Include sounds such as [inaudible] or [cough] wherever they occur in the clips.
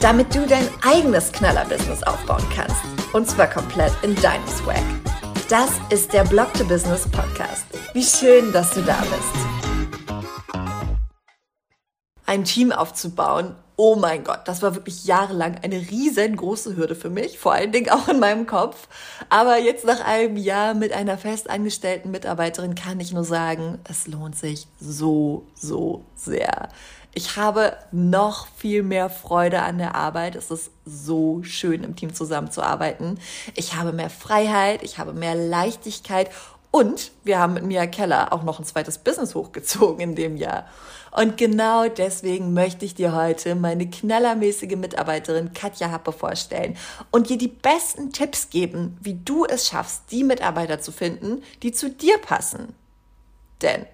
damit du dein eigenes Knaller-Business aufbauen kannst. Und zwar komplett in deinem Swag. Das ist der Blog to Business Podcast. Wie schön, dass du da bist. Ein Team aufzubauen, oh mein Gott, das war wirklich jahrelang eine riesengroße Hürde für mich, vor allen Dingen auch in meinem Kopf. Aber jetzt nach einem Jahr mit einer festangestellten Mitarbeiterin kann ich nur sagen, es lohnt sich so, so sehr. Ich habe noch viel mehr Freude an der Arbeit. Es ist so schön, im Team zusammenzuarbeiten. Ich habe mehr Freiheit, ich habe mehr Leichtigkeit und wir haben mit Mia Keller auch noch ein zweites Business hochgezogen in dem Jahr. Und genau deswegen möchte ich dir heute meine knallermäßige Mitarbeiterin Katja Happe vorstellen und dir die besten Tipps geben, wie du es schaffst, die Mitarbeiter zu finden, die zu dir passen. Denn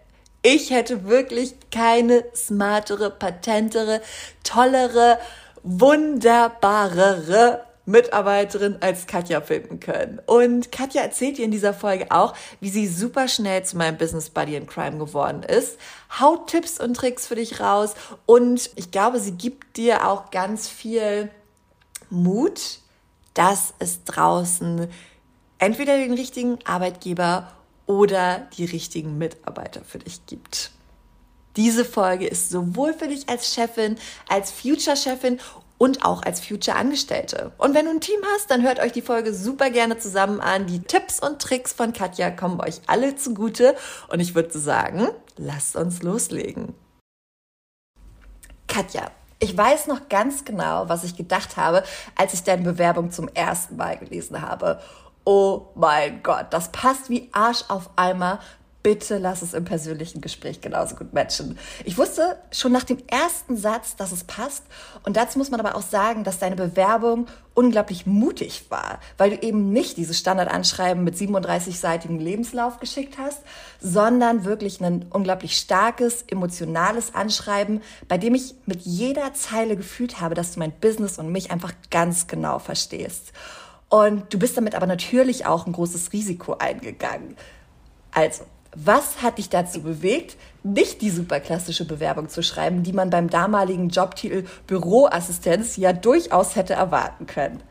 ich hätte wirklich keine smartere, patentere, tollere, wunderbarere Mitarbeiterin als Katja finden können. Und Katja erzählt dir in dieser Folge auch, wie sie super schnell zu meinem Business Buddy in Crime geworden ist, haut Tipps und Tricks für dich raus und ich glaube, sie gibt dir auch ganz viel Mut, dass es draußen entweder den richtigen Arbeitgeber oder die richtigen Mitarbeiter für dich gibt. Diese Folge ist sowohl für dich als Chefin, als Future-Chefin und auch als Future-Angestellte. Und wenn du ein Team hast, dann hört euch die Folge super gerne zusammen an. Die Tipps und Tricks von Katja kommen euch alle zugute. Und ich würde sagen, lasst uns loslegen. Katja, ich weiß noch ganz genau, was ich gedacht habe, als ich deine Bewerbung zum ersten Mal gelesen habe oh mein Gott, das passt wie Arsch auf Eimer. Bitte lass es im persönlichen Gespräch genauso gut matchen. Ich wusste schon nach dem ersten Satz, dass es passt. Und dazu muss man aber auch sagen, dass deine Bewerbung unglaublich mutig war, weil du eben nicht dieses Standardanschreiben mit 37-seitigem Lebenslauf geschickt hast, sondern wirklich ein unglaublich starkes, emotionales Anschreiben, bei dem ich mit jeder Zeile gefühlt habe, dass du mein Business und mich einfach ganz genau verstehst. Und du bist damit aber natürlich auch ein großes Risiko eingegangen. Also, was hat dich dazu bewegt, nicht die superklassische Bewerbung zu schreiben, die man beim damaligen Jobtitel Büroassistenz ja durchaus hätte erwarten können?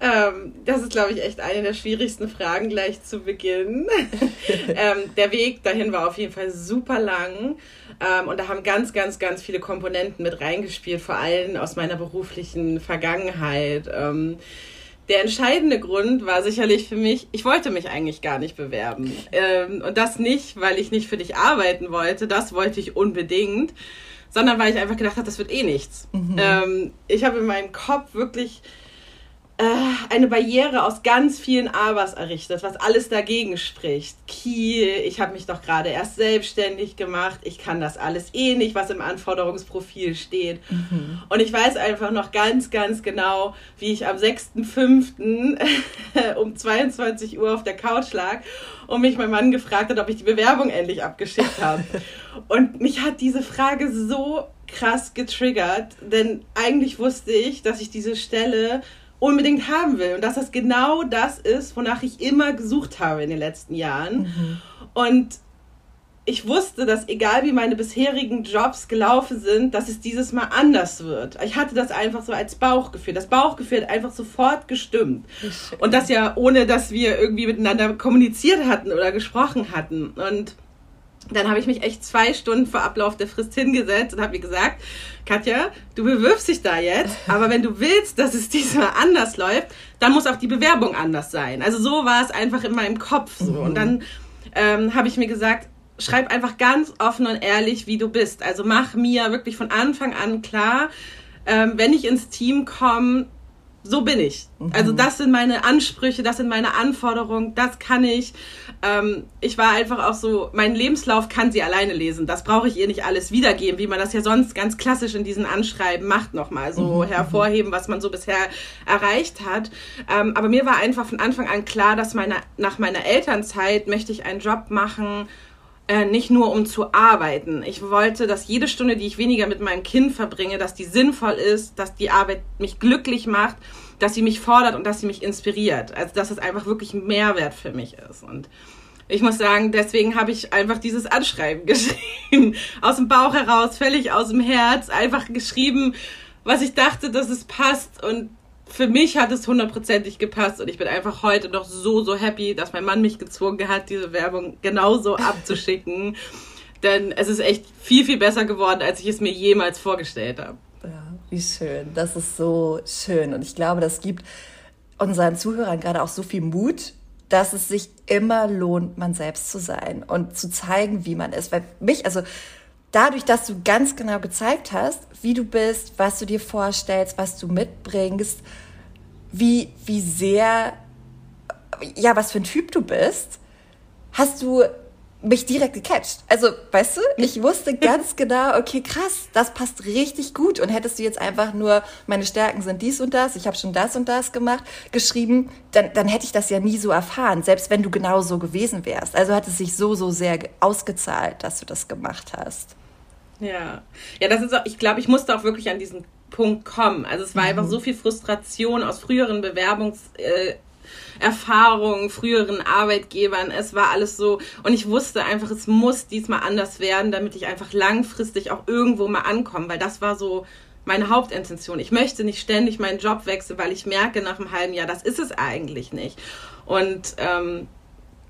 Ähm, das ist, glaube ich, echt eine der schwierigsten Fragen gleich zu Beginn. [laughs] ähm, der Weg dahin war auf jeden Fall super lang. Ähm, und da haben ganz, ganz, ganz viele Komponenten mit reingespielt, vor allem aus meiner beruflichen Vergangenheit. Ähm, der entscheidende Grund war sicherlich für mich, ich wollte mich eigentlich gar nicht bewerben. Ähm, und das nicht, weil ich nicht für dich arbeiten wollte, das wollte ich unbedingt, sondern weil ich einfach gedacht habe, das wird eh nichts. Mhm. Ähm, ich habe in meinem Kopf wirklich eine Barriere aus ganz vielen Abers errichtet, was alles dagegen spricht. Kiel, ich habe mich doch gerade erst selbstständig gemacht, ich kann das alles eh nicht, was im Anforderungsprofil steht. Mhm. Und ich weiß einfach noch ganz, ganz genau, wie ich am 6.5. [laughs] um 22 Uhr auf der Couch lag und mich mein Mann gefragt hat, ob ich die Bewerbung endlich abgeschickt habe. [laughs] und mich hat diese Frage so krass getriggert, denn eigentlich wusste ich, dass ich diese Stelle unbedingt haben will und dass das genau das ist, wonach ich immer gesucht habe in den letzten Jahren. Mhm. Und ich wusste, dass egal wie meine bisherigen Jobs gelaufen sind, dass es dieses Mal anders wird. Ich hatte das einfach so als Bauchgefühl. Das Bauchgefühl hat einfach sofort gestimmt. Und das ja ohne, dass wir irgendwie miteinander kommuniziert hatten oder gesprochen hatten. Und dann habe ich mich echt zwei Stunden vor Ablauf der Frist hingesetzt und habe mir gesagt, Katja, du bewirbst dich da jetzt, [laughs] aber wenn du willst, dass es diesmal anders läuft, dann muss auch die Bewerbung anders sein. Also so war es einfach in meinem Kopf so. Mhm. Und dann ähm, habe ich mir gesagt, schreib einfach ganz offen und ehrlich, wie du bist. Also mach mir wirklich von Anfang an klar, ähm, wenn ich ins Team komme, so bin ich. Mhm. Also das sind meine Ansprüche, das sind meine Anforderungen, das kann ich. Ähm, ich war einfach auch so, mein Lebenslauf kann sie alleine lesen. Das brauche ich ihr nicht alles wiedergeben, wie man das ja sonst ganz klassisch in diesen Anschreiben macht, nochmal so mhm. hervorheben, was man so bisher erreicht hat. Ähm, aber mir war einfach von Anfang an klar, dass meine, nach meiner Elternzeit möchte ich einen Job machen, äh, nicht nur um zu arbeiten. Ich wollte, dass jede Stunde, die ich weniger mit meinem Kind verbringe, dass die sinnvoll ist, dass die Arbeit mich glücklich macht, dass sie mich fordert und dass sie mich inspiriert. Also dass es einfach wirklich Mehrwert für mich ist. Und ich muss sagen, deswegen habe ich einfach dieses Anschreiben [laughs] geschrieben. Aus dem Bauch heraus, völlig aus dem Herz, einfach geschrieben, was ich dachte, dass es passt. Und für mich hat es hundertprozentig gepasst und ich bin einfach heute noch so, so happy, dass mein Mann mich gezwungen hat, diese Werbung genauso [laughs] abzuschicken. Denn es ist echt viel, viel besser geworden, als ich es mir jemals vorgestellt habe. Ja, wie schön. Das ist so schön. Und ich glaube, das gibt unseren Zuhörern gerade auch so viel Mut, dass es sich immer lohnt, man selbst zu sein und zu zeigen, wie man ist. Weil mich, also dadurch, dass du ganz genau gezeigt hast, wie du bist, was du dir vorstellst, was du mitbringst, wie, wie sehr, ja, was für ein Typ du bist, hast du mich direkt gecatcht. Also, weißt du, ich wusste [laughs] ganz genau, okay, krass, das passt richtig gut. Und hättest du jetzt einfach nur, meine Stärken sind dies und das, ich habe schon das und das gemacht, geschrieben, dann, dann hätte ich das ja nie so erfahren, selbst wenn du genau so gewesen wärst. Also hat es sich so, so sehr ausgezahlt, dass du das gemacht hast. Ja, ja, das ist auch, ich glaube, ich musste auch wirklich an diesen Punkt kommen. Also es war mhm. einfach so viel Frustration aus früheren Bewerbungs... Äh, Erfahrungen, früheren Arbeitgebern. Es war alles so. Und ich wusste einfach, es muss diesmal anders werden, damit ich einfach langfristig auch irgendwo mal ankomme, weil das war so meine Hauptintention. Ich möchte nicht ständig meinen Job wechseln, weil ich merke nach einem halben Jahr, das ist es eigentlich nicht. Und ähm,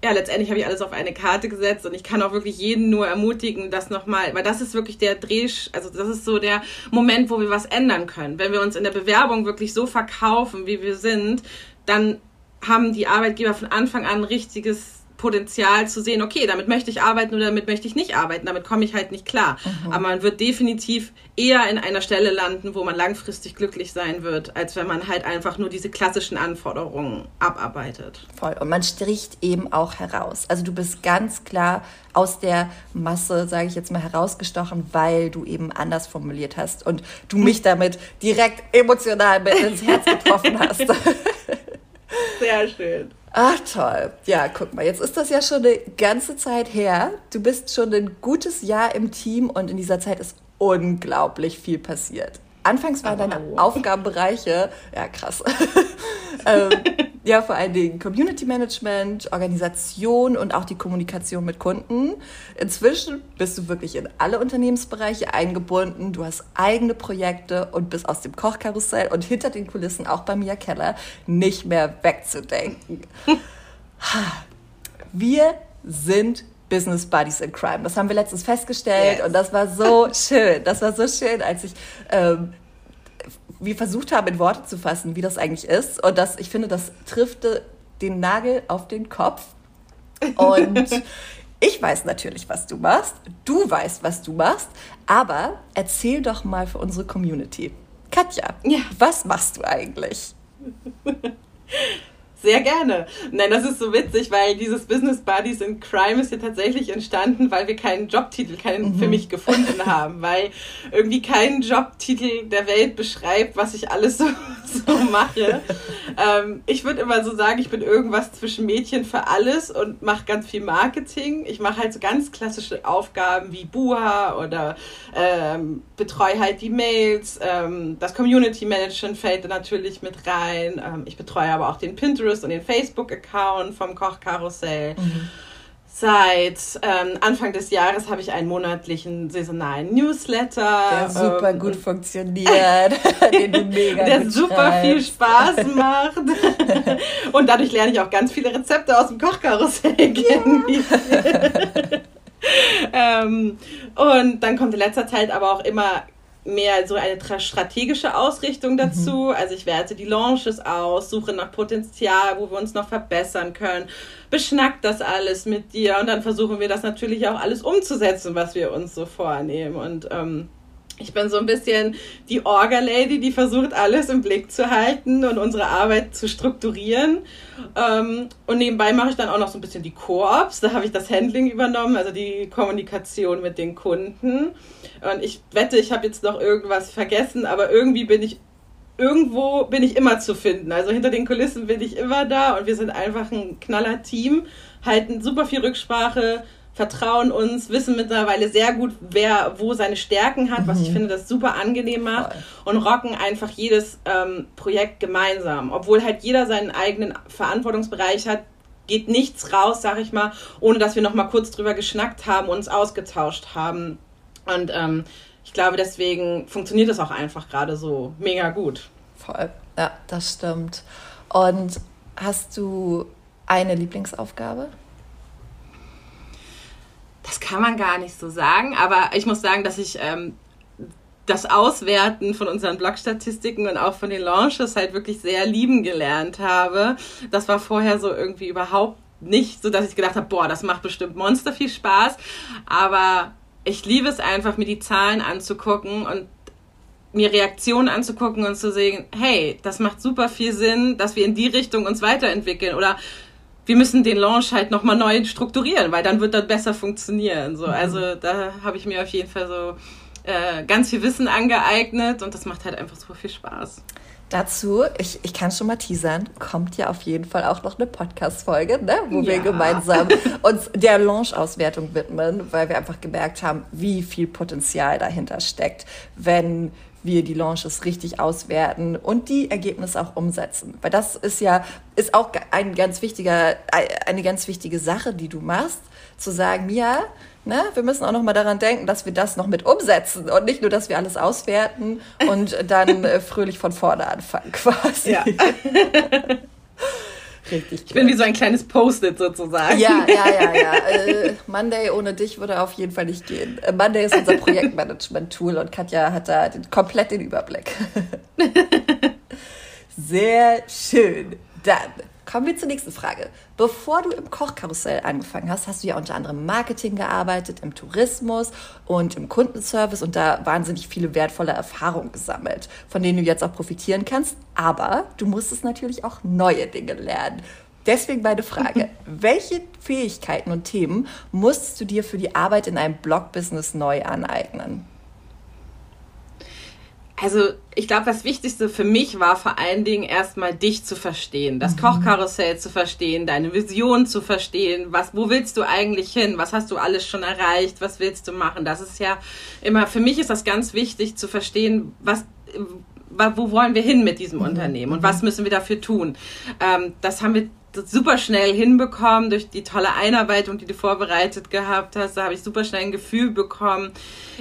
ja, letztendlich habe ich alles auf eine Karte gesetzt und ich kann auch wirklich jeden nur ermutigen, das nochmal, weil das ist wirklich der Dreh, also das ist so der Moment, wo wir was ändern können. Wenn wir uns in der Bewerbung wirklich so verkaufen, wie wir sind, dann haben die Arbeitgeber von Anfang an richtiges Potenzial zu sehen, okay, damit möchte ich arbeiten oder damit möchte ich nicht arbeiten, damit komme ich halt nicht klar. Mhm. Aber man wird definitiv eher in einer Stelle landen, wo man langfristig glücklich sein wird, als wenn man halt einfach nur diese klassischen Anforderungen abarbeitet. Voll. Und man stricht eben auch heraus. Also du bist ganz klar aus der Masse, sage ich jetzt mal, herausgestochen, weil du eben anders formuliert hast und du mich [laughs] damit direkt emotional mit ins Herz getroffen hast. [laughs] Sehr schön. Ach toll. Ja, guck mal, jetzt ist das ja schon eine ganze Zeit her. Du bist schon ein gutes Jahr im Team und in dieser Zeit ist unglaublich viel passiert. Anfangs waren deine Aufgabenbereiche, ja krass, [laughs] ähm, ja vor allen Dingen Community Management, Organisation und auch die Kommunikation mit Kunden. Inzwischen bist du wirklich in alle Unternehmensbereiche eingebunden, du hast eigene Projekte und bist aus dem Kochkarussell und hinter den Kulissen auch bei Mia Keller nicht mehr wegzudenken. [laughs] Wir sind Business Buddies in Crime. Das haben wir letztens festgestellt yes. und das war so schön. Das war so schön, als ich ähm, wir versucht haben, in Worte zu fassen, wie das eigentlich ist. Und das, ich finde, das trifft den Nagel auf den Kopf. Und [laughs] ich weiß natürlich, was du machst. Du weißt, was du machst. Aber erzähl doch mal für unsere Community. Katja, ja. was machst du eigentlich? [laughs] Sehr gerne. Nein, das ist so witzig, weil dieses Business Buddies in Crime ist ja tatsächlich entstanden, weil wir keinen Jobtitel keinen mhm. für mich gefunden haben, weil irgendwie kein Jobtitel der Welt beschreibt, was ich alles so, [laughs] so mache. ähm, ich würde immer so sagen, ich bin irgendwas zwischen Mädchen für alles und mache ganz viel Marketing. Ich mache halt so ganz klassische Aufgaben wie Buha oder ähm, betreue halt die Mails. Ähm, das Community Management fällt natürlich mit rein. Ähm, ich betreue aber auch den Pinterest Pinterest und den Facebook-Account vom Kochkarussell. Mhm. Seit ähm, Anfang des Jahres habe ich einen monatlichen saisonalen Newsletter. Der super ähm, gut funktioniert, [laughs] den du mega Der super viel Spaß macht. [laughs] und dadurch lerne ich auch ganz viele Rezepte aus dem Kochkarussell kennen. [laughs] ähm, und dann kommt in letzter Zeit aber auch immer mehr so eine strategische Ausrichtung mhm. dazu. Mhm. Also ich werte die Launches aus, suche nach Potenzial, wo wir uns noch verbessern können, beschnackt das alles mit dir und dann versuchen wir das natürlich auch alles umzusetzen, was wir uns so vornehmen. Und ähm, Ich bin so ein bisschen die Orga-Lady, die versucht, alles im Blick zu halten und unsere Arbeit zu strukturieren. Ähm, und nebenbei mache ich dann auch noch so ein bisschen die Koops. Da habe ich das Handling übernommen, also die Kommunikation mit den Kunden. Und ich wette, ich habe jetzt noch irgendwas vergessen, aber irgendwie bin ich irgendwo bin ich immer zu finden. Also hinter den Kulissen bin ich immer da und wir sind einfach ein knaller Team, halten super viel Rücksprache, vertrauen uns, wissen mittlerweile sehr gut, wer wo seine Stärken hat, mhm. was ich mhm. finde, das super angenehm macht Voll. und rocken einfach jedes ähm, Projekt gemeinsam. Obwohl halt jeder seinen eigenen Verantwortungsbereich hat, geht nichts raus, sag ich mal, ohne dass wir noch mal kurz drüber geschnackt haben, uns ausgetauscht haben. Und ähm, ich glaube, deswegen funktioniert das auch einfach gerade so mega gut. Voll, ja, das stimmt. Und hast du eine Lieblingsaufgabe? Das kann man gar nicht so sagen, aber ich muss sagen, dass ich ähm, das Auswerten von unseren Blogstatistiken und auch von den Launches halt wirklich sehr lieben gelernt habe. Das war vorher so irgendwie überhaupt nicht so, dass ich gedacht habe, boah, das macht bestimmt monster viel Spaß. Aber ich liebe es einfach, mir die Zahlen anzugucken und mir Reaktionen anzugucken und zu sehen, hey, das macht super viel Sinn, dass wir in die Richtung uns weiterentwickeln oder wir müssen den Launch halt nochmal neu strukturieren, weil dann wird das besser funktionieren. So, mhm. also da habe ich mir auf jeden Fall so äh, ganz viel Wissen angeeignet und das macht halt einfach super viel Spaß. Dazu, ich, ich kann schon mal teasern, kommt ja auf jeden Fall auch noch eine Podcast-Folge, ne, wo ja. wir gemeinsam [laughs] uns der Launch-Auswertung widmen, weil wir einfach gemerkt haben, wie viel Potenzial dahinter steckt, wenn wir die Launches richtig auswerten und die Ergebnisse auch umsetzen. Weil das ist ja, ist auch ein ganz wichtiger, eine ganz wichtige Sache, die du machst, zu sagen, ja, ne, wir müssen auch noch mal daran denken, dass wir das noch mit umsetzen und nicht nur, dass wir alles auswerten und dann äh, fröhlich von vorne anfangen [laughs] quasi. Ja. [laughs] Richtig. Ich bin wie so ein kleines Post-it sozusagen. Ja, ja, ja, ja. Äh, Monday ohne dich würde auf jeden Fall nicht gehen. Äh, Monday ist unser Projektmanagement-Tool und Katja hat da den, komplett den Überblick. [laughs] Sehr schön. Dann Kommen wir zur nächsten Frage. Bevor du im Kochkarussell angefangen hast, hast du ja unter anderem im Marketing gearbeitet, im Tourismus und im Kundenservice und da wahnsinnig viele wertvolle Erfahrungen gesammelt, von denen du jetzt auch profitieren kannst. Aber du musstest natürlich auch neue Dinge lernen. Deswegen meine Frage, [laughs] welche Fähigkeiten und Themen musstest du dir für die Arbeit in einem Blog-Business neu aneignen? Also ich glaube, das Wichtigste für mich war vor allen Dingen erstmal dich zu verstehen, das mhm. Kochkarussell zu verstehen, deine Vision zu verstehen, was, wo willst du eigentlich hin, was hast du alles schon erreicht, was willst du machen. Das ist ja immer, für mich ist das ganz wichtig zu verstehen, was, wo wollen wir hin mit diesem mhm. Unternehmen und was mhm. müssen wir dafür tun. Ähm, das haben wir super schnell hinbekommen durch die tolle Einarbeitung, die du vorbereitet gehabt hast. Da habe ich super schnell ein Gefühl bekommen.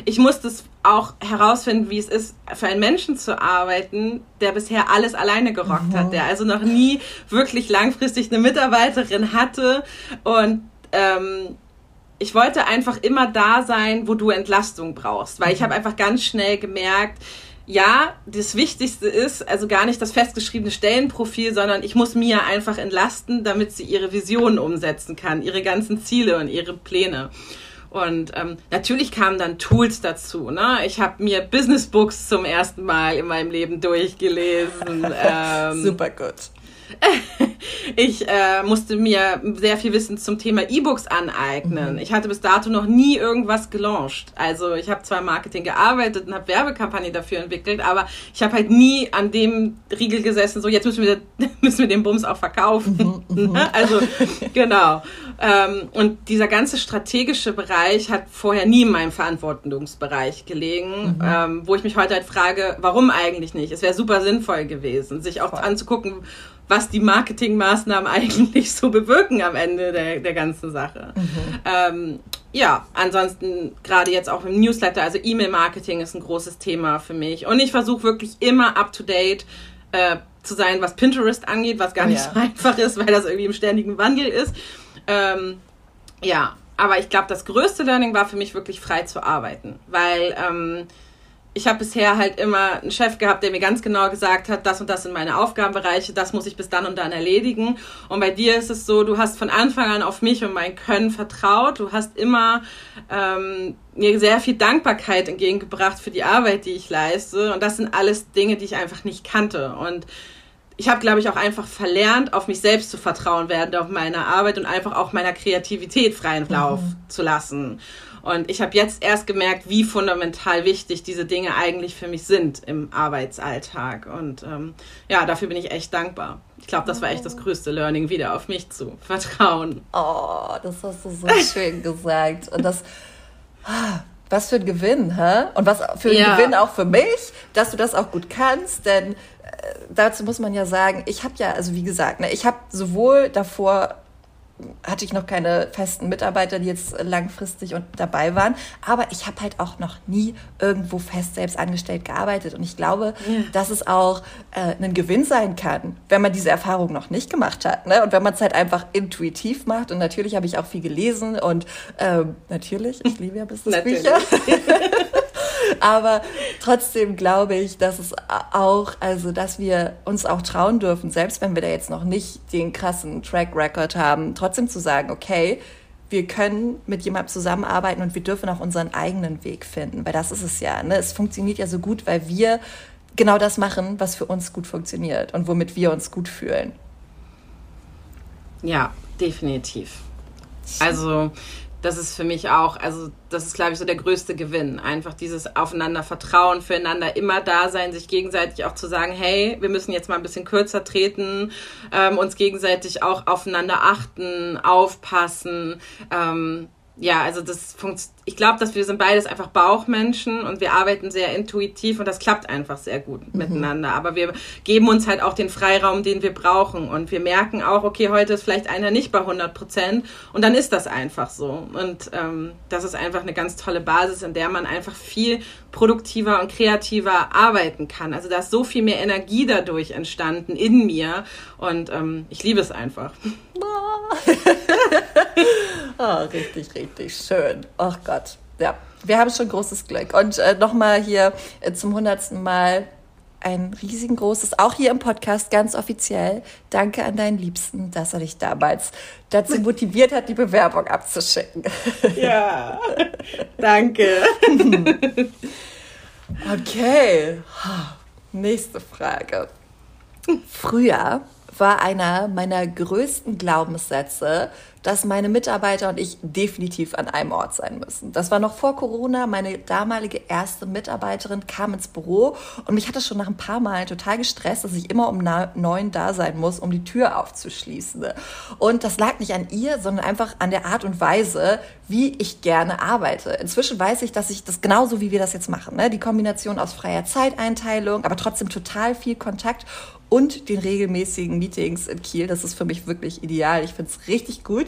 Ich musste es auch herausfinden, wie es ist, für einen Menschen zu arbeiten, der bisher alles alleine gerockt mhm. hat, der also noch nie wirklich langfristig eine Mitarbeiterin hatte und ähm, ich wollte einfach immer da sein, wo du Entlastung brauchst, weil ich mhm. habe einfach ganz schnell gemerkt, ja, das Wichtigste ist also gar nicht das festgeschriebene Stellenprofil, sondern ich muss Mia einfach entlasten, damit sie ihre Visionen umsetzen kann, ihre ganzen Ziele und ihre Pläne. Und ähm, natürlich kamen dann Tools dazu. Ne? Ich habe mir Business Books zum ersten Mal in meinem Leben durchgelesen. [laughs] Ähm, Super gut. [laughs] ich äh, musste mir sehr viel Wissen zum Thema E-Books aneignen. Mhm. Ich hatte bis dato noch nie irgendwas gelauncht. Also ich habe zwar im Marketing gearbeitet und habe Werbekampagne dafür entwickelt, aber ich habe halt nie an dem Riegel gesessen, so jetzt müssen wir, [laughs] müssen wir den Bums auch verkaufen. Mhm, [laughs] mhm. also genau. Ähm, und dieser ganze strategische Bereich hat vorher nie in meinem Verantwortungsbereich gelegen, mhm. ähm, wo ich mich heute halt frage, warum eigentlich nicht? Es wäre super sinnvoll gewesen, sich auch Voll. anzugucken, was die Marketingmaßnahmen [laughs] eigentlich so bewirken am Ende der, der ganzen Sache. Mhm. Ähm, ja, ansonsten gerade jetzt auch im Newsletter, also E-Mail-Marketing ist ein großes Thema für mich. Und ich versuche wirklich immer up-to-date äh, zu sein, was Pinterest angeht, was gar nicht ja. so [laughs] einfach ist, weil das irgendwie im ständigen Wandel ist. Ähm, ja, aber ich glaube, das größte Learning war für mich wirklich frei zu arbeiten, weil ähm, ich habe bisher halt immer einen Chef gehabt, der mir ganz genau gesagt hat, das und das sind meine Aufgabenbereiche, das muss ich bis dann und dann erledigen. Und bei dir ist es so, du hast von Anfang an auf mich und mein Können vertraut. Du hast immer ähm, mir sehr viel Dankbarkeit entgegengebracht für die Arbeit, die ich leiste. Und das sind alles Dinge, die ich einfach nicht kannte. Und ich habe, glaube ich, auch einfach verlernt, auf mich selbst zu vertrauen während auf meiner Arbeit und einfach auch meiner Kreativität freien Lauf mhm. zu lassen. Und ich habe jetzt erst gemerkt, wie fundamental wichtig diese Dinge eigentlich für mich sind im Arbeitsalltag. Und ähm, ja, dafür bin ich echt dankbar. Ich glaube, das war echt das größte Learning, wieder auf mich zu vertrauen. Oh, das hast du so [laughs] schön gesagt. Und das, was für ein Gewinn, hä? Und was für ein ja. Gewinn auch für mich, dass du das auch gut kannst, denn äh, dazu muss man ja sagen, ich habe ja, also wie gesagt, ne, ich habe sowohl davor hatte ich noch keine festen Mitarbeiter, die jetzt langfristig und dabei waren. Aber ich habe halt auch noch nie irgendwo fest selbst angestellt gearbeitet. Und ich glaube, ja. dass es auch äh, ein Gewinn sein kann, wenn man diese Erfahrung noch nicht gemacht hat. Ne? Und wenn man es halt einfach intuitiv macht. Und natürlich habe ich auch viel gelesen und ähm, natürlich, ich liebe ja Businessbücher. Aber trotzdem glaube ich, dass es auch, also dass wir uns auch trauen dürfen, selbst wenn wir da jetzt noch nicht den krassen Track Record haben, trotzdem zu sagen, okay, wir können mit jemandem zusammenarbeiten und wir dürfen auch unseren eigenen Weg finden, weil das ist es ja. Ne? Es funktioniert ja so gut, weil wir genau das machen, was für uns gut funktioniert und womit wir uns gut fühlen. Ja, definitiv. Also das ist für mich auch, also das ist, glaube ich, so der größte Gewinn. Einfach dieses Aufeinander Vertrauen, füreinander immer da sein, sich gegenseitig auch zu sagen, hey, wir müssen jetzt mal ein bisschen kürzer treten, ähm, uns gegenseitig auch aufeinander achten, aufpassen. Ähm, ja, also das funktioniert ich glaube, dass wir sind beides einfach Bauchmenschen und wir arbeiten sehr intuitiv und das klappt einfach sehr gut mhm. miteinander. Aber wir geben uns halt auch den Freiraum, den wir brauchen und wir merken auch, okay, heute ist vielleicht einer nicht bei 100 Prozent und dann ist das einfach so. Und ähm, das ist einfach eine ganz tolle Basis, in der man einfach viel produktiver und kreativer arbeiten kann. Also da ist so viel mehr Energie dadurch entstanden in mir und ähm, ich liebe es einfach. Oh, [laughs] richtig, richtig schön. Ach Gott. Ja, wir haben schon großes Glück. Und äh, nochmal hier äh, zum hundertsten Mal ein riesengroßes, auch hier im Podcast ganz offiziell, danke an deinen Liebsten, dass er dich damals dazu motiviert hat, die Bewerbung abzuschicken. [laughs] Ja, danke. [laughs] Okay, nächste Frage. Früher war einer meiner größten Glaubenssätze, dass meine Mitarbeiter und ich definitiv an einem Ort sein müssen. Das war noch vor Corona. Meine damalige erste Mitarbeiterin kam ins Büro und mich hat das schon nach ein paar Mal total gestresst, dass ich immer um neun da sein muss, um die Tür aufzuschließen. Und das lag nicht an ihr, sondern einfach an der Art und Weise, wie ich gerne arbeite. Inzwischen weiß ich, dass ich das genauso wie wir das jetzt machen. Ne? Die Kombination aus freier Zeiteinteilung, aber trotzdem total viel Kontakt und den regelmäßigen Meetings in Kiel. Das ist für mich wirklich ideal. Ich finde es richtig gut.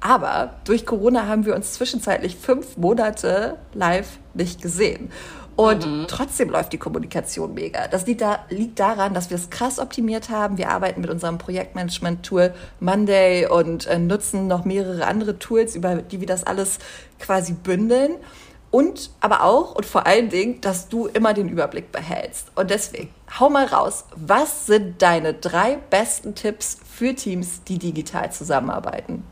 Aber durch Corona haben wir uns zwischenzeitlich fünf Monate live nicht gesehen. Und mhm. trotzdem läuft die Kommunikation mega. Das liegt, da, liegt daran, dass wir es krass optimiert haben. Wir arbeiten mit unserem Projektmanagement-Tool Monday und äh, nutzen noch mehrere andere Tools, über die wir das alles quasi bündeln. Und aber auch und vor allen Dingen, dass du immer den Überblick behältst. Und deswegen, hau mal raus, was sind deine drei besten Tipps für Teams, die digital zusammenarbeiten?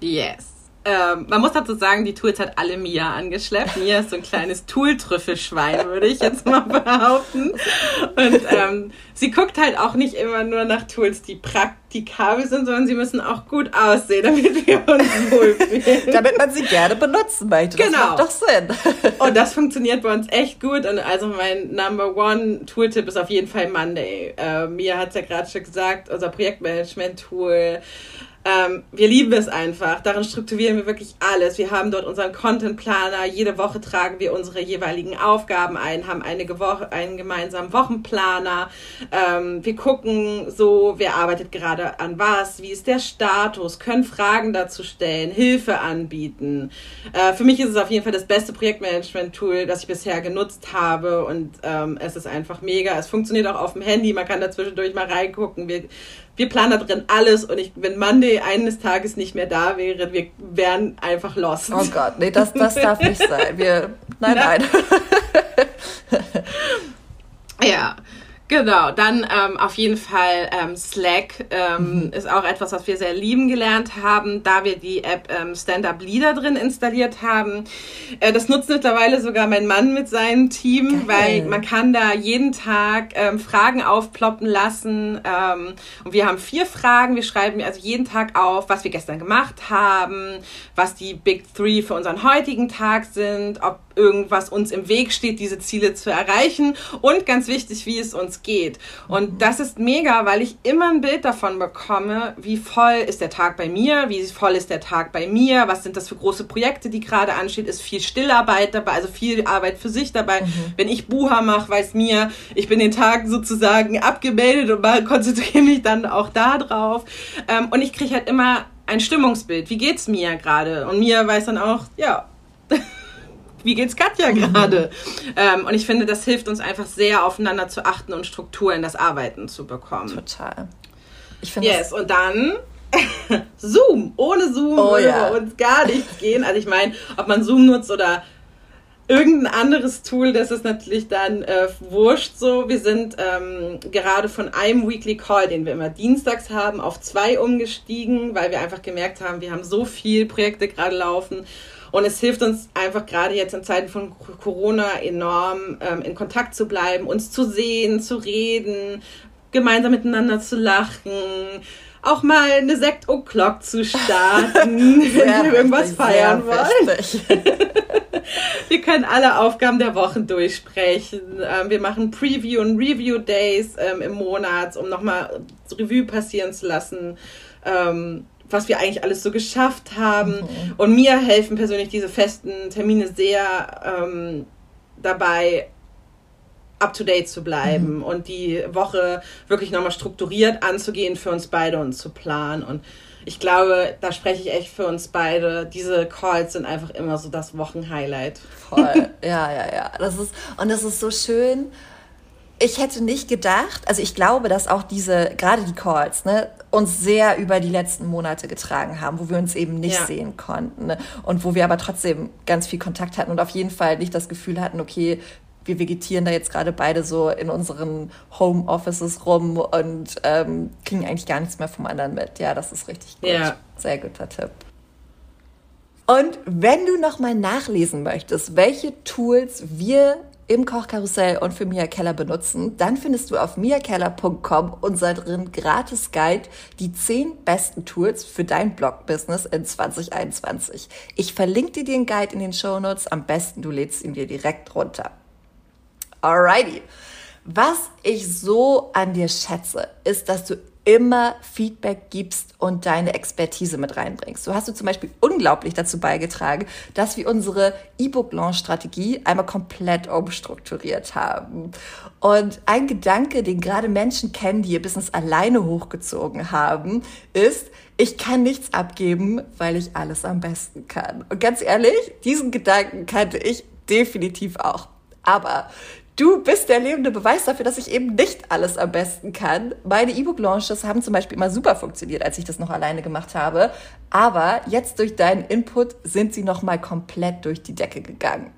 Yes. Ähm, man muss dazu sagen, die Tools hat alle Mia angeschleppt. Mia ist so ein kleines Tool-Trüffelschwein, würde ich jetzt mal [laughs] behaupten. Und ähm, sie guckt halt auch nicht immer nur nach Tools, die praktikabel sind, sondern sie müssen auch gut aussehen, damit wir uns wohlfühlen. damit man sie gerne benutzen möchte. Das genau. macht doch Sinn. [laughs] Und das funktioniert bei uns echt gut. Und also mein Number One Tooltip ist auf jeden Fall Monday. Äh, Mia hat es ja gerade schon gesagt, unser Projektmanagement-Tool. Ähm, wir lieben es einfach. Darin strukturieren wir wirklich alles. Wir haben dort unseren Content-Planer. Jede Woche tragen wir unsere jeweiligen Aufgaben ein, haben eine Woche, einen gemeinsamen Wochenplaner. Ähm, wir gucken so, wer arbeitet gerade an was, wie ist der Status, können Fragen dazu stellen, Hilfe anbieten. Äh, für mich ist es auf jeden Fall das beste Projektmanagement-Tool, das ich bisher genutzt habe und ähm, es ist einfach mega. Es funktioniert auch auf dem Handy. Man kann da zwischendurch mal reingucken. Wir wir planen da drin alles und ich, wenn Monday eines Tages nicht mehr da wäre, wir wären einfach lost. Oh Gott, nee, das, das darf nicht sein. Wir, nein, [laughs] nein. [laughs] [laughs] ja. Genau, dann ähm, auf jeden Fall ähm, Slack ähm, mhm. ist auch etwas, was wir sehr lieben gelernt haben, da wir die App ähm, Stand-Up Leader drin installiert haben. Äh, das nutzt mittlerweile sogar mein Mann mit seinem Team, Geil. weil man kann da jeden Tag ähm, Fragen aufploppen lassen. Ähm, und wir haben vier Fragen. Wir schreiben also jeden Tag auf, was wir gestern gemacht haben, was die Big Three für unseren heutigen Tag sind, ob irgendwas uns im Weg steht, diese Ziele zu erreichen und ganz wichtig, wie es uns geht. Und das ist mega, weil ich immer ein Bild davon bekomme, wie voll ist der Tag bei mir, wie voll ist der Tag bei mir, was sind das für große Projekte, die gerade anstehen, ist viel Stillarbeit dabei, also viel Arbeit für sich dabei. Mhm. Wenn ich Buha mache, weiß mir, ich bin den Tag sozusagen abgemeldet und [laughs] konzentriere mich dann auch da drauf. Ähm, und ich kriege halt immer ein Stimmungsbild. Wie geht's mir gerade? Und mir weiß dann auch, ja, wie geht's Katja mhm. gerade? ähm, und ich finde, das hilft uns einfach sehr, aufeinander zu achten und Struktur in das Arbeiten zu bekommen. Total. Ich finde Yes, und dann [laughs] Zoom. Ohne Zoom oh, würde ja. bei uns gar nichts gehen. Also ich meine, ob man Zoom nutzt oder irgendein anderes Tool, das ist natürlich dann äh, wurscht so. Wir sind ähm, gerade von einem Weekly Call, den wir immer dienstags haben, auf zwei umgestiegen, weil wir einfach gemerkt haben, wir haben so viel Projekte gerade laufen und es hilft uns einfach gerade jetzt in Zeiten von Corona enorm, ähm, in Kontakt zu bleiben, uns zu sehen, zu reden, gemeinsam miteinander zu lachen, auch mal eine Sekt O'Clock zu starten, [laughs] wenn wir irgendwas feiern wollen. [laughs] wir können alle Aufgaben der Wochen durchsprechen. Ähm, wir machen Preview und Review Days ähm, im Monat, um nochmal Revue passieren zu lassen. Was wir eigentlich alles so geschafft haben. Mhm. Und mir helfen persönlich diese festen Termine sehr ähm, dabei, up to date zu bleiben mhm. und die Woche wirklich nochmal strukturiert anzugehen für uns beide und zu planen. Und ich glaube, da spreche ich echt für uns beide. Diese Calls sind einfach immer so das Wochenhighlight. Voll. [laughs] Ja, ja, ja. Das ist, und das ist so schön. Ich hätte nicht gedacht, also ich glaube, dass auch diese, gerade die Calls, ne, uns sehr über die letzten Monate getragen haben, wo wir uns eben nicht ja. sehen konnten ne? und wo wir aber trotzdem ganz viel Kontakt hatten und auf jeden Fall nicht das Gefühl hatten, okay, wir vegetieren da jetzt gerade beide so in unseren Homeoffices rum und ähm, kriegen eigentlich gar nichts mehr vom anderen mit. Ja, das ist richtig gut. Ja. Sehr guter Tipp. Und wenn du noch mal nachlesen möchtest, welche Tools wir im Kochkarussell und für Mia Keller benutzen, dann findest du auf miakeller.com unseren gratis Guide, die 10 besten Tools für dein Blog-Business in 2021. Ich verlinke dir den Guide in den Show Notes. Am besten du lädst ihn dir direkt runter. Alrighty. Was ich so an dir schätze, ist, dass du immer Feedback gibst und deine Expertise mit reinbringst. So hast du zum Beispiel unglaublich dazu beigetragen, dass wir unsere E-Book-Launch-Strategie einmal komplett umstrukturiert haben. Und ein Gedanke, den gerade Menschen kennen, die ihr Business alleine hochgezogen haben, ist, ich kann nichts abgeben, weil ich alles am besten kann. Und ganz ehrlich, diesen Gedanken kannte ich definitiv auch. Aber Du bist der lebende Beweis dafür, dass ich eben nicht alles am besten kann. Meine E-Book-Launches haben zum Beispiel immer super funktioniert, als ich das noch alleine gemacht habe. Aber jetzt durch deinen Input sind sie nochmal komplett durch die Decke gegangen.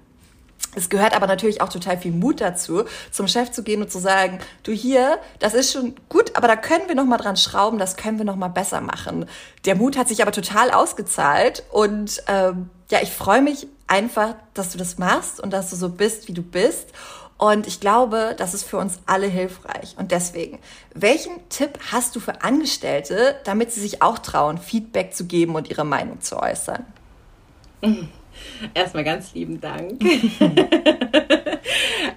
Es gehört aber natürlich auch total viel Mut dazu, zum Chef zu gehen und zu sagen, du hier, das ist schon gut, aber da können wir noch mal dran schrauben, das können wir noch mal besser machen. Der Mut hat sich aber total ausgezahlt und ähm, ja, ich freue mich einfach, dass du das machst und dass du so bist, wie du bist. Und ich glaube, das ist für uns alle hilfreich. Und deswegen, welchen Tipp hast du für Angestellte, damit sie sich auch trauen, Feedback zu geben und ihre Meinung zu äußern? [laughs] Erstmal ganz lieben Dank. [laughs]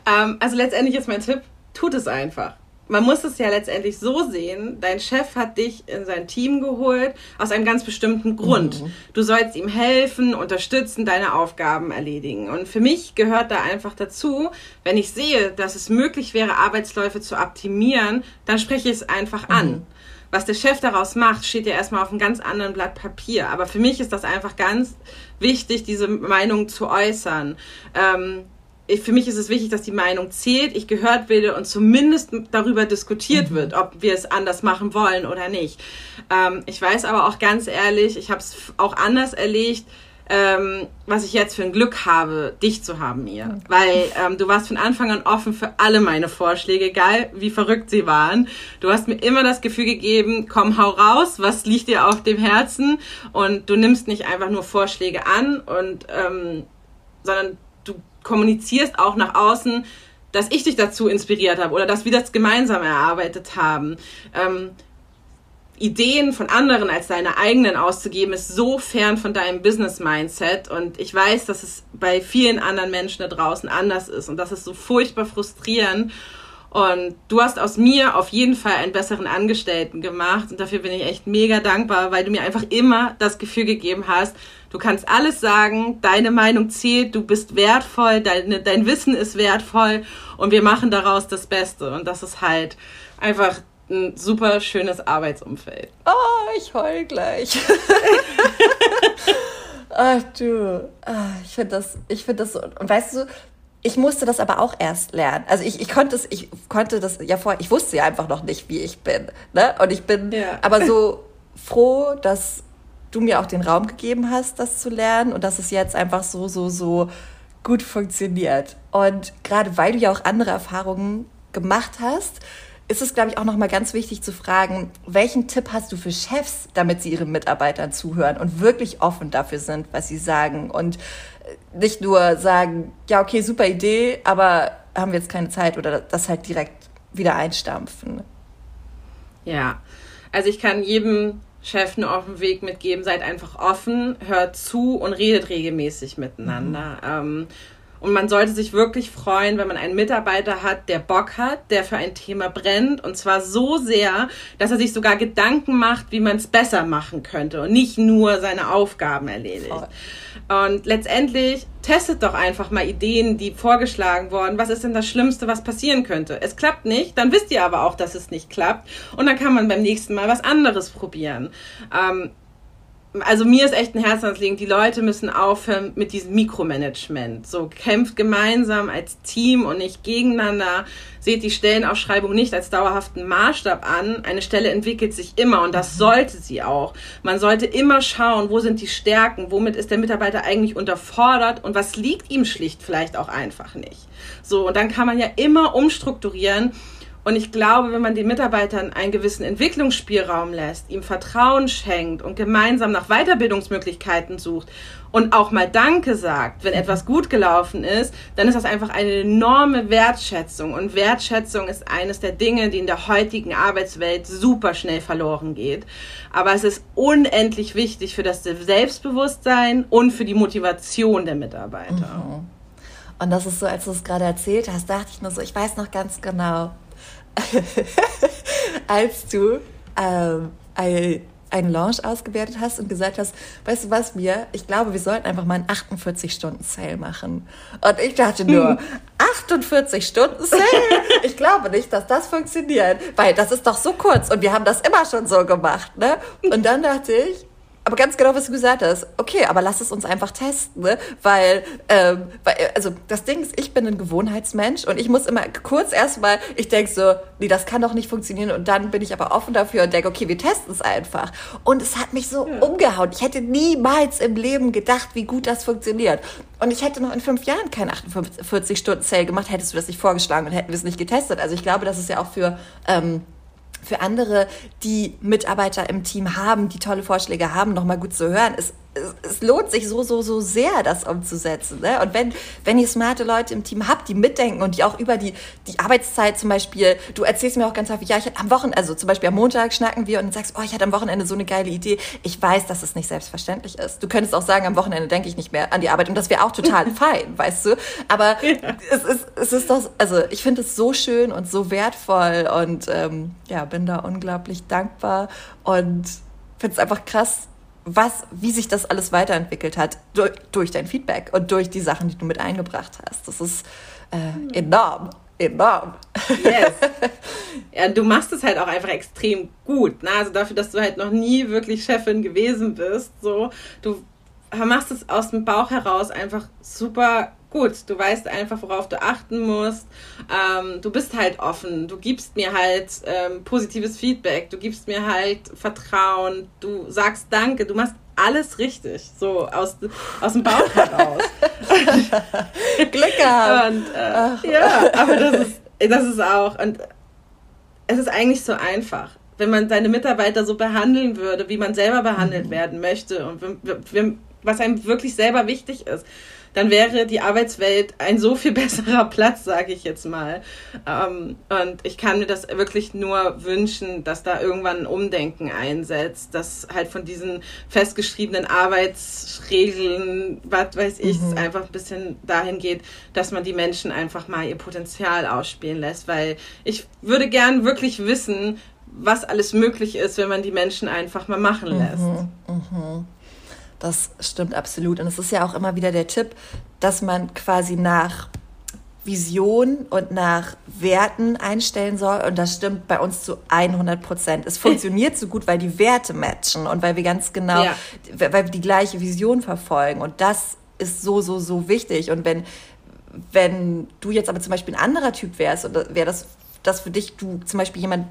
ähm, also letztendlich ist mein Tipp, tut es einfach man muss es ja letztendlich so sehen, dein Chef hat dich in sein Team geholt aus einem ganz bestimmten Grund. Mhm. Du sollst ihm helfen, unterstützen, deine Aufgaben erledigen. Und für mich gehört da einfach dazu, wenn ich sehe, dass es möglich wäre, Arbeitsläufe zu optimieren, dann spreche ich es einfach mhm. an. Was der Chef daraus macht, steht ja erstmal auf einem ganz anderen Blatt Papier. Aber für mich ist das einfach ganz wichtig, diese Meinung zu äußern. Ähm, ich, für mich ist es wichtig, dass die Meinung zählt, ich gehört werde und zumindest darüber diskutiert mhm. wird, ob wir es anders machen wollen oder nicht. Ähm, ich weiß aber auch ganz ehrlich, ich habe es auch anders erlebt, ähm, was ich jetzt für ein Glück habe, dich zu haben, ihr. Mhm. Weil ähm, du warst von Anfang an offen für alle meine Vorschläge, egal wie verrückt sie waren. Du hast mir immer das Gefühl gegeben, komm, hau raus, was liegt dir auf dem Herzen? Und du nimmst nicht einfach nur Vorschläge an und ähm, sondern kommunizierst auch nach außen, dass ich dich dazu inspiriert habe oder dass wir das gemeinsam erarbeitet haben. Ähm, Ideen von anderen als deine eigenen auszugeben, ist so fern von deinem Business-Mindset. Und ich weiß, dass es bei vielen anderen Menschen da draußen anders ist. Und das ist so furchtbar frustrierend. Und du hast aus mir auf jeden Fall einen besseren Angestellten gemacht. Und dafür bin ich echt mega dankbar, weil du mir einfach immer das Gefühl gegeben hast, du kannst alles sagen, deine Meinung zählt, du bist wertvoll, deine, dein Wissen ist wertvoll und wir machen daraus das Beste. Und das ist halt einfach ein super schönes Arbeitsumfeld. Oh, ich heul gleich. [laughs] Ach du, ah, ich finde das, ich finde das so. Und weißt du, ich musste das aber auch erst lernen. Also ich, ich konnte es, ich konnte das ja vorher, ich wusste ja einfach noch nicht, wie ich bin. Ne? Und ich bin ja. aber so [laughs] froh, dass du mir auch den Raum gegeben hast, das zu lernen und dass es jetzt einfach so, so, so gut funktioniert. Und gerade weil du ja auch andere Erfahrungen gemacht hast, ist es, glaube ich, auch nochmal ganz wichtig zu fragen, welchen Tipp hast du für Chefs, damit sie ihren Mitarbeitern zuhören und wirklich offen dafür sind, was sie sagen und äh, nicht nur sagen, ja, okay, super Idee, aber haben wir jetzt keine Zeit oder das halt direkt wieder einstampfen. Ja, also ich kann jedem Chef nur auf dem Weg mitgeben, seid einfach offen, hört zu und redet regelmäßig miteinander. Mhm. Ähm, und man sollte sich wirklich freuen, wenn man einen Mitarbeiter hat, der Bock hat, der für ein Thema brennt. Und zwar so sehr, dass er sich sogar Gedanken macht, wie man es besser machen könnte und nicht nur seine Aufgaben erledigt. Voll. Und letztendlich testet doch einfach mal Ideen, die vorgeschlagen wurden. Was ist denn das Schlimmste, was passieren könnte? Es klappt nicht, dann wisst ihr aber auch, dass es nicht klappt. Und dann kann man beim nächsten Mal was anderes probieren. Ähm, also mir ist echt ein Herzensanliegen, die Leute müssen aufhören mit diesem Mikromanagement. So kämpft gemeinsam als Team und nicht gegeneinander. Seht die Stellenausschreibung nicht als dauerhaften Maßstab an. Eine Stelle entwickelt sich immer und das sollte sie auch. Man sollte immer schauen, wo sind die Stärken, womit ist der Mitarbeiter eigentlich unterfordert und was liegt ihm schlicht vielleicht auch einfach nicht. So, und dann kann man ja immer umstrukturieren und ich glaube, wenn man den Mitarbeitern einen gewissen Entwicklungsspielraum lässt, ihm Vertrauen schenkt und gemeinsam nach Weiterbildungsmöglichkeiten sucht und auch mal Danke sagt, wenn etwas gut gelaufen ist, dann ist das einfach eine enorme Wertschätzung. Und Wertschätzung ist eines der Dinge, die in der heutigen Arbeitswelt super schnell verloren geht. Aber es ist unendlich wichtig für das Selbstbewusstsein und für die Motivation der Mitarbeiter. Mhm. Und das ist so, als du es gerade erzählt hast, dachte ich nur so, ich weiß noch ganz genau, [laughs] als du ähm, ein, einen Launch ausgewertet hast und gesagt hast, weißt du was, mir, ich glaube, wir sollten einfach mal einen 48-Stunden-Sale machen. Und ich dachte nur, 48 Stunden Sale? [laughs] Ich glaube nicht, dass das funktioniert, weil das ist doch so kurz und wir haben das immer schon so gemacht, ne? Und dann dachte ich, aber ganz genau, was du gesagt hast. Okay, aber lass es uns einfach testen, ne? weil, ähm, weil, also das Ding ist, ich bin ein Gewohnheitsmensch und ich muss immer kurz erstmal, ich denke so, nee, das kann doch nicht funktionieren und dann bin ich aber offen dafür und denke, okay, wir testen es einfach. Und es hat mich so ja. umgehauen. Ich hätte niemals im Leben gedacht, wie gut das funktioniert. Und ich hätte noch in fünf Jahren keinen 48-Stunden-Sale gemacht, hättest du das nicht vorgeschlagen und hätten wir es nicht getestet. Also ich glaube, das ist ja auch für ähm, für andere, die Mitarbeiter im Team haben, die tolle Vorschläge haben, nochmal gut zu hören. Es, es, lohnt sich so, so, so sehr, das umzusetzen. Ne? Und wenn, wenn ihr smarte Leute im Team habt, die mitdenken und die auch über die, die Arbeitszeit zum Beispiel, du erzählst mir auch ganz häufig, ja, ich hatte am Wochenende, also zum Beispiel am Montag schnacken wir und dann sagst, oh, ich hatte am Wochenende so eine geile Idee. Ich weiß, dass es nicht selbstverständlich ist. Du könntest auch sagen, am Wochenende denke ich nicht mehr an die Arbeit und das wäre auch total [laughs] fein, weißt du? Aber ja. es, ist, es ist doch, also ich finde es so schön und so wertvoll und ähm, ja, bin da unglaublich dankbar und finde es einfach krass, was, wie sich das alles weiterentwickelt hat durch, durch, dein Feedback und durch die Sachen, die du mit eingebracht hast. Das ist äh, enorm, enorm. Yes. [laughs] Ja, du machst es halt auch einfach extrem gut. Ne? Also dafür, dass du halt noch nie wirklich Chefin gewesen bist, so du machst es aus dem Bauch heraus einfach super gut, du weißt einfach, worauf du achten musst. Ähm, du bist halt offen, du gibst mir halt ähm, positives Feedback, du gibst mir halt Vertrauen, du sagst Danke, du machst alles richtig, so aus, aus dem Bauch heraus. [laughs] Glück gehabt. Und, äh, ja, aber das ist, das ist auch, und es ist eigentlich so einfach. Wenn man seine Mitarbeiter so behandeln würde, wie man selber behandelt mhm. werden möchte und was einem wirklich selber wichtig ist, dann wäre die Arbeitswelt ein so viel [laughs] besserer Platz, sage ich jetzt mal. Ähm, und ich kann mir das wirklich nur wünschen, dass da irgendwann ein Umdenken einsetzt, dass halt von diesen festgeschriebenen Arbeitsregeln, was weiß ich, mhm. es einfach ein bisschen dahin geht, dass man die Menschen einfach mal ihr Potenzial ausspielen lässt, weil ich würde gern wirklich wissen, was alles möglich ist, wenn man die Menschen einfach mal machen lässt. Mhm, mh. Das stimmt absolut. Und es ist ja auch immer wieder der Tipp, dass man quasi nach Vision und nach Werten einstellen soll. Und das stimmt bei uns zu 100 Prozent. Es funktioniert so gut, weil die Werte matchen und weil wir ganz genau, ja. weil wir die gleiche Vision verfolgen. Und das ist so, so, so wichtig. Und wenn, wenn du jetzt aber zum Beispiel ein anderer Typ wärst, oder wäre das, das für dich, du zum Beispiel jemand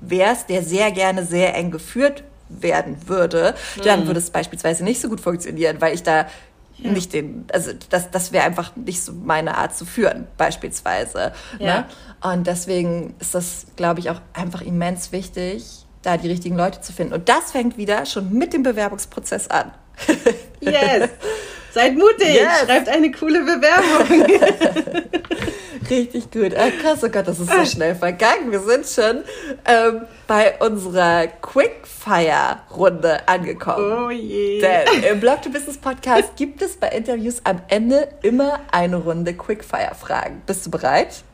wärst, der sehr gerne sehr eng geführt werden würde, dann mhm. würde es beispielsweise nicht so gut funktionieren, weil ich da ja. nicht den, also das, das wäre einfach nicht so meine Art zu führen, beispielsweise. Ne? Ja. Ne? Und deswegen ist das, glaube ich, auch einfach immens wichtig, da die richtigen Leute zu finden. Und das fängt wieder schon mit dem Bewerbungsprozess an. Yes! [laughs] Seid mutig! Yes. Schreibt eine coole Bewerbung! [laughs] Richtig gut. Ah, krass, oh Gott, das ist so schnell vergangen. Wir sind schon ähm, bei unserer Quickfire-Runde angekommen. Oh je. Denn im Blog to Business Podcast gibt es bei Interviews am Ende immer eine Runde Quickfire-Fragen. Bist du bereit?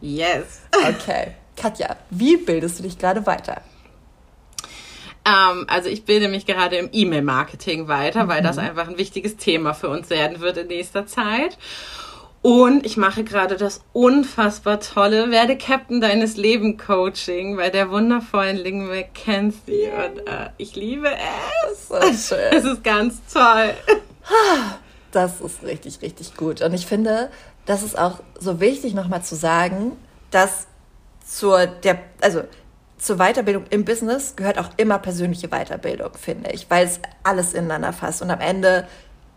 Yes. Okay. Katja, wie bildest du dich gerade weiter? Ähm, also ich bilde mich gerade im E-Mail-Marketing weiter, weil das mhm. einfach ein wichtiges Thema für uns werden wird in nächster Zeit. Und ich mache gerade das unfassbar tolle Werde Captain deines Leben Coaching bei der wundervollen Ling McKenzie. Und äh, ich liebe es. So schön. Es ist ganz toll. Das ist richtig, richtig gut. Und ich finde, das ist auch so wichtig nochmal zu sagen, dass zur der, also zur Weiterbildung im Business gehört auch immer persönliche Weiterbildung, finde ich, weil es alles ineinander fasst und am Ende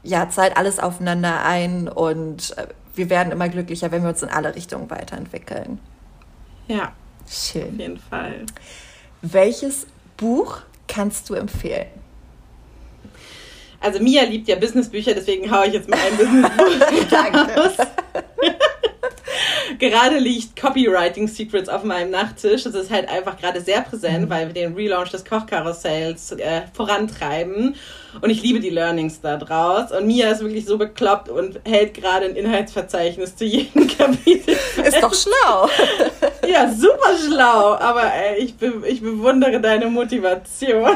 ja zahlt alles aufeinander ein und äh, wir werden immer glücklicher, wenn wir uns in alle Richtungen weiterentwickeln. Ja. Schön. Auf jeden Fall. Welches Buch kannst du empfehlen? Also Mia liebt ja Businessbücher, deswegen haue ich jetzt mal ein [laughs] Businessbuch Danke. [laughs] gerade liegt Copywriting Secrets auf meinem Nachttisch. Das ist halt einfach gerade sehr präsent, mhm. weil wir den Relaunch des Kochkarussells äh, vorantreiben. Und ich liebe die Learnings da draus. Und Mia ist wirklich so bekloppt und hält gerade ein Inhaltsverzeichnis zu jedem [laughs] Kapitel. Ist doch schlau. ja, super schlau. Aber ey, ich, be ich bewundere deine Motivation.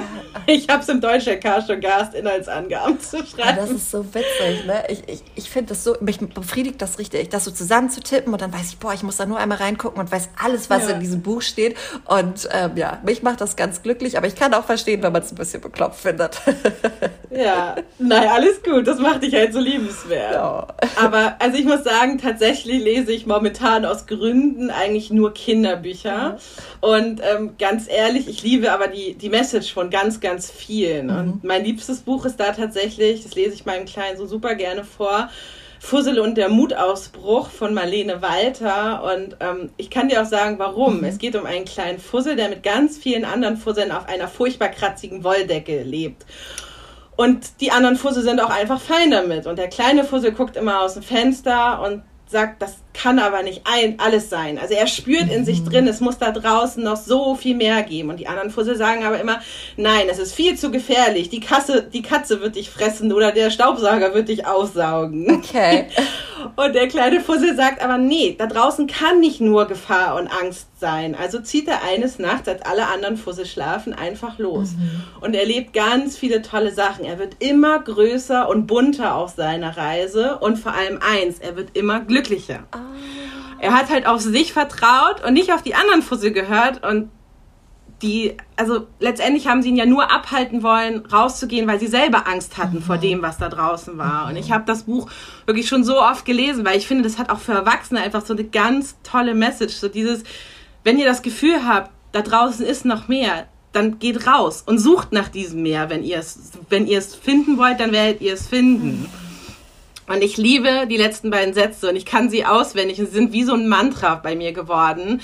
Ich habe es im Deutsch LK schon gehasst, Inhaltsangaben zu schreiben. das ist so witzig, ne? Ich, ich, ich finde das so, mich befriedigt das richtig, das so zusammen zu tippen und dann weiß ich, boah, ich muss da nur einmal reingucken und weiß alles, was ja. in diesem Buch steht. Und ähm, ja, mich macht das ganz glücklich, aber ich kann auch verstehen, wenn man es ein bisschen bekloppt findet. [laughs] Ja, nein, alles gut. Das macht dich halt so liebenswert. Ja. Aber also ich muss sagen, tatsächlich lese ich momentan aus Gründen eigentlich nur Kinderbücher. Mhm. Und ähm, ganz ehrlich, ich liebe aber die, die Message von ganz, ganz vielen. Mhm. Und mein liebstes Buch ist da tatsächlich, das lese ich meinem Kleinen so super gerne vor. Fussel und der Mutausbruch von Marlene Walter. Und ähm, ich kann dir auch sagen, warum. Mhm. Es geht um einen kleinen Fussel, der mit ganz vielen anderen Fusseln auf einer furchtbar kratzigen Wolldecke lebt. Und die anderen Fussel sind auch einfach fein damit. Und der kleine Fussel guckt immer aus dem Fenster und sagt, das kann aber nicht ein, alles sein. Also er spürt in sich mhm. drin, es muss da draußen noch so viel mehr geben. Und die anderen Fussel sagen aber immer, nein, es ist viel zu gefährlich. Die, Kasse, die Katze wird dich fressen oder der Staubsauger wird dich aussaugen. Okay. [laughs] Und der kleine Fussel sagt aber, nee, da draußen kann nicht nur Gefahr und Angst sein. Also zieht er eines Nachts, als alle anderen Fussel schlafen, einfach los. Mhm. Und erlebt ganz viele tolle Sachen. Er wird immer größer und bunter auf seiner Reise. Und vor allem eins, er wird immer glücklicher. Oh. Er hat halt auf sich vertraut und nicht auf die anderen Fussel gehört und die, also letztendlich haben sie ihn ja nur abhalten wollen, rauszugehen, weil sie selber Angst hatten mhm. vor dem, was da draußen war. Und ich habe das Buch wirklich schon so oft gelesen, weil ich finde, das hat auch für Erwachsene einfach so eine ganz tolle Message. So dieses, wenn ihr das Gefühl habt, da draußen ist noch mehr, dann geht raus und sucht nach diesem Meer. Wenn ihr es, wenn ihr es finden wollt, dann werdet ihr es finden. Und ich liebe die letzten beiden Sätze und ich kann sie auswendig und sie sind wie so ein Mantra bei mir geworden.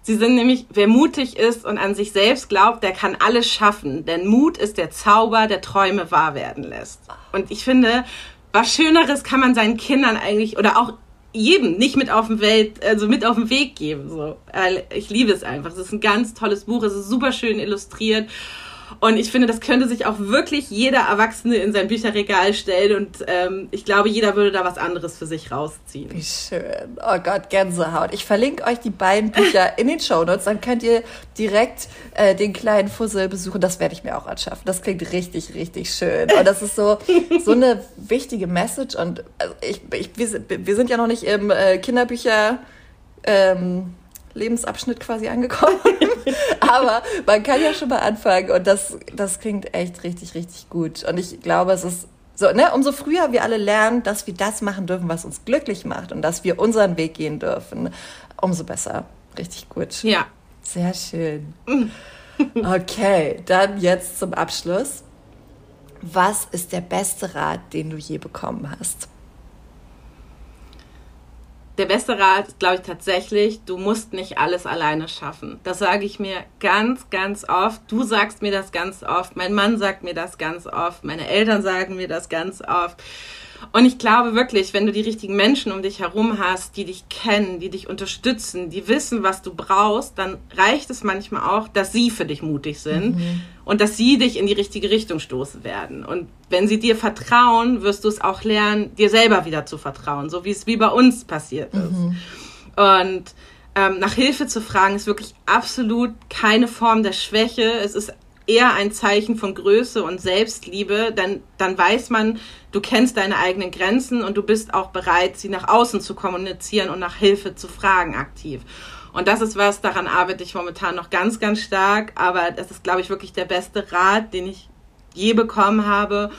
Sie sind nämlich, wer mutig ist und an sich selbst glaubt, der kann alles schaffen. Denn Mut ist der Zauber, der Träume wahr werden lässt. Und ich finde, was Schöneres kann man seinen Kindern eigentlich oder auch jedem nicht mit auf den Welt, also mit auf den Weg geben. So. Ich liebe es einfach. Es ist ein ganz tolles Buch. Es ist super schön illustriert und ich finde, das könnte sich auch wirklich jeder Erwachsene in sein Bücherregal stellen. Und ähm, ich glaube, jeder würde da was anderes für sich rausziehen. Wie schön. Oh Gott, Gänsehaut. Ich verlinke euch die beiden Bücher in den Show Notes. Dann könnt ihr direkt äh, den kleinen Fussel besuchen. Das werde ich mir auch anschaffen. Das klingt richtig, richtig schön. Und das ist so, so eine wichtige Message. Und also ich, ich, wir, sind ja noch nicht im äh, Kinderbücher. Ähm, Lebensabschnitt quasi angekommen. [laughs] Aber man kann ja schon mal anfangen und das, das klingt echt richtig, richtig gut. Und ich glaube, es ist so, ne, umso früher wir alle lernen, dass wir das machen dürfen, was uns glücklich macht und dass wir unseren Weg gehen dürfen, umso besser. Richtig gut. Ja. Sehr schön. [laughs] Okay, dann jetzt zum Abschluss. Was ist der beste Rat, den du je bekommen hast? Der beste Rat ist, glaube ich, tatsächlich, du musst nicht alles alleine schaffen. Das sage ich mir ganz, ganz oft. Du sagst mir das ganz oft. Mein Mann sagt mir das ganz oft. Meine Eltern sagen mir das ganz oft. Und ich glaube wirklich, wenn du die richtigen Menschen um dich herum hast, die dich kennen, die dich unterstützen, die wissen, was du brauchst, dann reicht es manchmal auch, dass sie für dich mutig sind mhm. und dass sie dich in die richtige Richtung stoßen werden. Und wenn sie dir vertrauen, wirst du es auch lernen, dir selber wieder zu vertrauen, so wie es wie bei uns passiert ist. Mhm. Und ähm, nach Hilfe zu fragen, ist wirklich absolut keine Form der Schwäche. Es ist eher ein Zeichen von Größe und Selbstliebe, denn dann weiß man, du kennst deine eigenen Grenzen und du bist auch bereit, sie nach außen zu kommunizieren und nach Hilfe zu fragen aktiv. Und das ist was, daran arbeite ich momentan noch ganz, ganz stark, aber das ist, glaube ich, wirklich der beste Rat, den ich je bekommen habe.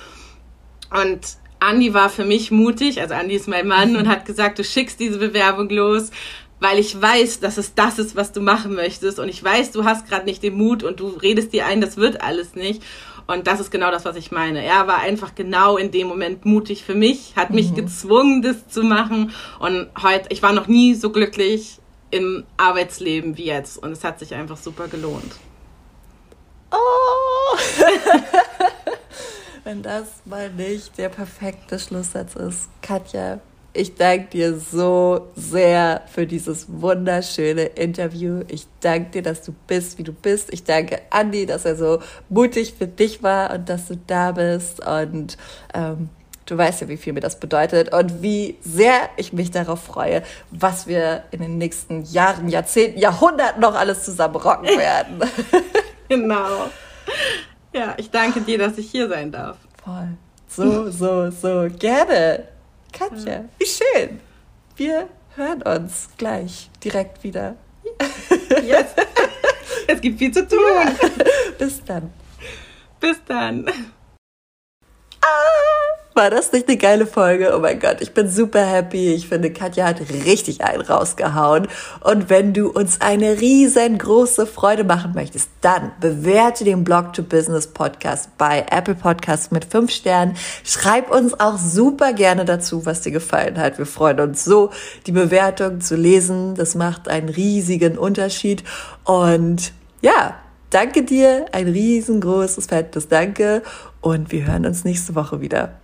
Und Andi war für mich mutig, also Andi ist mein Mann und hat gesagt, du schickst diese Bewerbung los weil ich weiß, dass es das ist, was du machen möchtest und ich weiß, du hast gerade nicht den Mut und du redest dir ein, das wird alles nicht. Und das ist genau das, was ich meine. Er war einfach genau in dem Moment mutig für mich, hat mich mhm. gezwungen, das zu machen. Und heute, ich war noch nie so glücklich im Arbeitsleben wie jetzt. Und es hat sich einfach super gelohnt. Oh! [laughs] Wenn das mal nicht der perfekte Schlusssatz ist. Katja, ich danke dir so sehr für dieses wunderschöne Interview. Ich danke dir, dass du bist, wie du bist. Ich danke Andi, dass er so mutig für dich war und dass du da bist. Und ähm, du weißt ja, wie viel mir das bedeutet und wie sehr ich mich darauf freue, was wir in den nächsten Jahren, Jahrzehnten, Jahrhunderten noch alles zusammen rocken [laughs] werden. genau. Ja, ich danke dir, dass ich hier sein darf. Voll. So, so, so. Gerne. Katja, wie schön. Wir hören uns gleich direkt wieder. Yes. Es gibt viel zu tun. Ja. Bis dann. Bis dann. Ah! War das nicht eine geile Folge? Oh mein Gott, ich bin super happy. Ich finde, Katja hat richtig einen rausgehauen. Und wenn du uns eine riesengroße Freude machen möchtest, dann bewerte den Blog to Business Podcast bei Apple Podcasts mit fünf Sternen. Schreib uns auch super gerne dazu, was dir gefallen hat. Wir freuen uns so, die Bewertung zu lesen. Das macht einen riesigen Unterschied. Und ja, danke dir. Ein riesengroßes, fettes Danke. Und wir hören uns nächste Woche wieder.